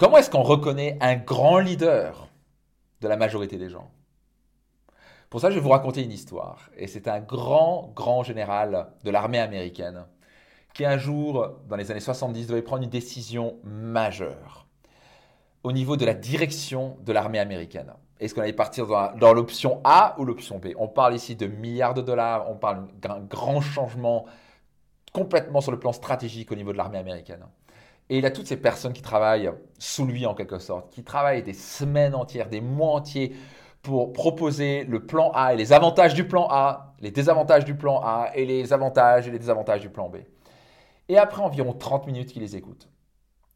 Comment est-ce qu'on reconnaît un grand leader de la majorité des gens? Pour ça, je vais vous raconter une histoire. Et c'est un grand, grand général de l'armée américaine qui un jour, dans les années 70, devait prendre une décision majeure au niveau de la direction de l'armée américaine. Est-ce qu'on allait partir dans, l'option A ou l'option B? On parle ici de milliards de dollars, on parle d'un grand changement complètement sur le plan stratégique au niveau de l'armée américaine. Et il a toutes ces personnes qui travaillent sous lui en quelque sorte, qui travaillent des semaines entières, des mois entiers pour proposer le plan A et les avantages du plan A, les désavantages du plan A et les avantages et les désavantages du plan B. Et après environ 30 minutes, il les écoute.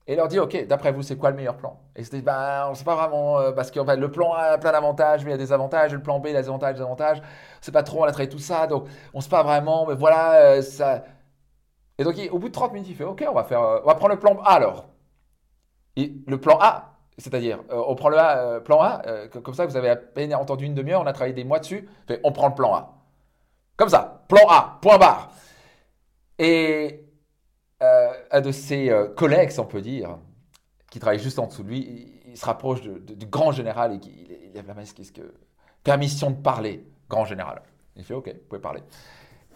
Et leur dit, OK, d'après vous, c'est quoi le meilleur plan? Et c'est ben, on ne sait pas vraiment, euh, parce que fait, le plan A a plein d'avantages, mais il y a des avantages, le plan B, a des avantages, des avantages. On sait pas trop, on a traité tout ça, donc on ne sait pas vraiment, mais voilà, euh, ça, et donc, au bout de 30 minutes, il fait OK, on va, faire, euh, on va prendre le plan A alors. Et le plan A, c'est-à-dire, euh, on prend le euh, plan A, comme ça, vous avez à peine entendu une demi-heure, on a travaillé des mois dessus. Fait, on prend le plan A. Comme ça, plan A, point barre. Et un de ses collègues, on peut dire, qui travaille juste en dessous de lui, il, se rapproche du grand général et il, il a la ce que permission de parler, grand général. Il fait OK, vous pouvez parler.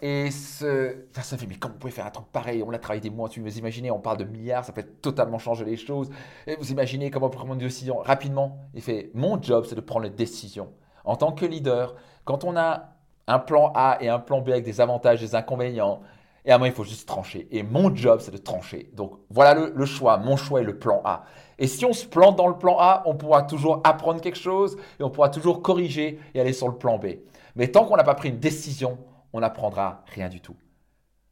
Et ce, ça, fait, mais comment vous pouvez faire un truc pareil? On l'a travaillé des mois dessus. Vous imaginez, on parle de milliards, ça peut totalement changer les choses. Et vous imaginez comment prendre une décision rapidement Il fait, mon job, c'est de prendre les décisions. En tant que leader, quand on a un plan A et un plan B avec des avantages, des inconvénients, et à moi, il faut juste trancher. Et mon job, c'est de trancher. Donc voilà le, le, choix. Mon choix est le plan A. Et si on se plante dans le plan A, on pourra toujours apprendre quelque chose et on pourra toujours corriger et aller sur le plan B. Mais tant qu'on n'a pas pris une décision, on n'apprendra rien du tout.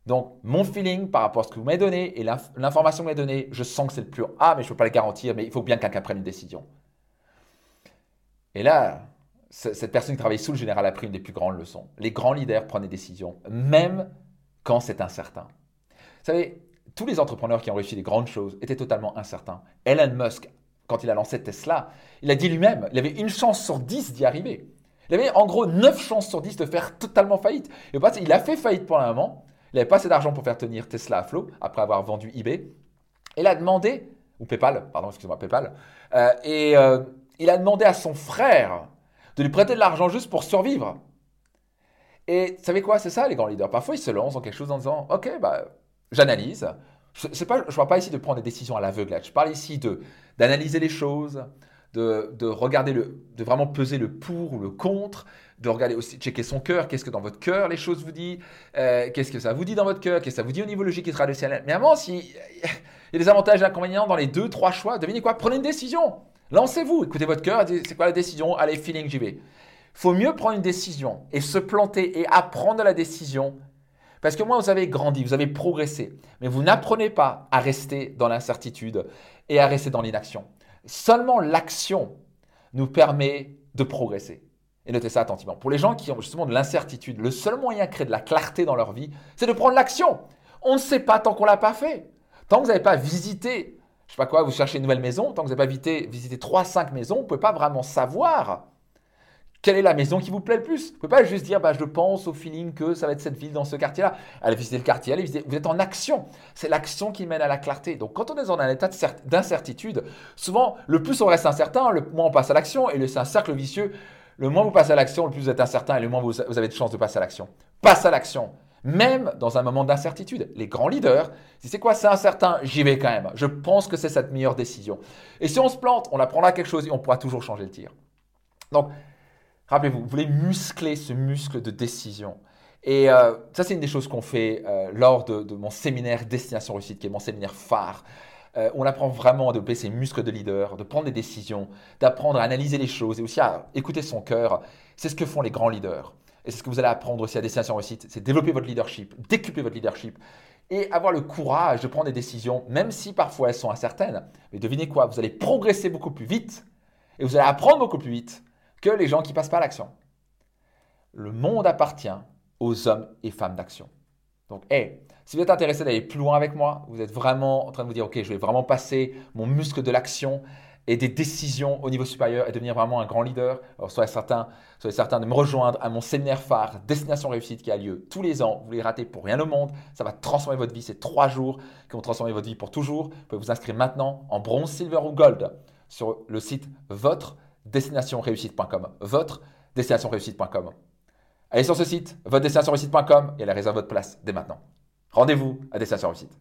Donc, mon feeling par rapport à ce que vous m'avez donné et l'information que vous m'avez donnée, je sens que c'est le plus Ah, mais je ne peux pas le garantir, mais il faut bien que quelqu'un prenne une décision. Et là, cette personne qui travaille sous le général a pris une des plus grandes leçons. Les grands leaders prennent des décisions, même quand c'est incertain. Vous savez, tous les entrepreneurs qui ont réussi des grandes choses étaient totalement incertains. Elon Musk, quand il a lancé Tesla, il a dit lui-même, il avait une chance sur dix d'y arriver. Il avait en gros 9 chances sur 10 de faire totalement faillite. Et il a fait faillite pour un moment. Il n'avait pas assez d'argent pour faire tenir Tesla à flot après avoir vendu eBay. Il a demandé, ou PayPal, pardon, excusez-moi, PayPal, euh, et euh, il a demandé à son frère de lui prêter de l'argent juste pour survivre. Et vous savez quoi, c'est ça les grands leaders. Parfois, ils se lancent dans quelque chose en disant, OK, bah, j'analyse. Je ne parle pas ici de prendre des décisions à l'aveugle. Je parle ici d'analyser les choses, de, regarder le, de vraiment peser le pour ou le contre, de regarder aussi, checker son cœur, qu'est-ce que dans votre cœur les choses vous disent, euh, qu'est-ce que ça vous dit dans votre cœur, qu'est-ce que ça vous dit au niveau logique et traditionnel. Mais avant, s'il il y a des avantages et inconvénients dans les deux, trois choix, devinez quoi Prenez une décision. Lancez-vous, écoutez votre cœur, c'est quoi la décision Allez, feeling, j'y vais. faut mieux prendre une décision et se planter et apprendre la décision parce que moi, vous avez grandi, vous avez progressé, mais vous n'apprenez pas à rester dans l'incertitude et à rester dans l'inaction. Seulement l'action nous permet de progresser. Et notez ça attentivement. Pour les gens qui ont justement de l'incertitude, le seul moyen de créer de la clarté dans leur vie, c'est de prendre l'action. On ne sait pas tant qu'on ne l'a pas fait. Tant que vous n'avez pas visité, je ne sais pas quoi, vous cherchez une nouvelle maison, tant que vous n'avez pas visité, visité 3-5 maisons, vous ne pouvez pas vraiment savoir quelle est la maison qui vous plaît le plus? Vous ne pouvez pas juste dire, bah, je pense au feeling que ça va être cette ville dans ce quartier-là. Allez visiter le quartier, allez visiter. Vous êtes en action. C'est l'action qui mène à la clarté. Donc, quand on est dans un état d'incertitude, souvent, le plus on reste incertain, le moins on passe à l'action. Et c'est un cercle vicieux. Le moins vous passez à l'action, le plus vous êtes incertain et le moins vous, avez de chances de passer à l'action. Passe à l'action. Même dans un moment d'incertitude. Les grands leaders, si c'est quoi, c'est incertain, j'y vais quand même. Je pense que c'est cette meilleure décision. Et si on se plante, on apprendra quelque chose et on pourra toujours changer le tir. Donc, Rappelez-vous, vous voulez muscler ce muscle de décision. Et euh, ça, c'est une des choses qu'on fait euh, lors de, mon séminaire Destination Réussite, qui est mon séminaire phare. Euh, on apprend vraiment à développer ses muscles de leader, de prendre des décisions, d'apprendre à analyser les choses et aussi à écouter son cœur. C'est ce que font les grands leaders. Et c'est ce que vous allez apprendre aussi à Destination Réussite, c'est développer votre leadership, décupler votre leadership et avoir le courage de prendre des décisions, même si parfois elles sont incertaines. Mais devinez quoi, vous allez progresser beaucoup plus vite et vous allez apprendre beaucoup plus vite que les gens qui passent pas à l'action. Le monde appartient aux hommes et femmes d'action. Donc, hey, si vous êtes intéressé d'aller plus loin avec moi, vous êtes vraiment en train de vous dire, OK, je vais vraiment passer mon muscle de l'action et des décisions au niveau supérieur et devenir vraiment un grand leader, alors soyez certains, soyez de me rejoindre à mon séminaire phare Destination Réussite qui a lieu tous les ans. Vous les ratez pour rien au monde. Ça va transformer votre vie. C'est trois jours qui vont transformer votre vie pour toujours. Vous pouvez vous inscrire maintenant en bronze, silver ou gold sur le site votre destinationreussite.com. Votre destinationreussite.com. Allez sur ce site, votre destinationreussite.com et allez réserver votre place dès maintenant. Rendez-vous à Destination Réussite.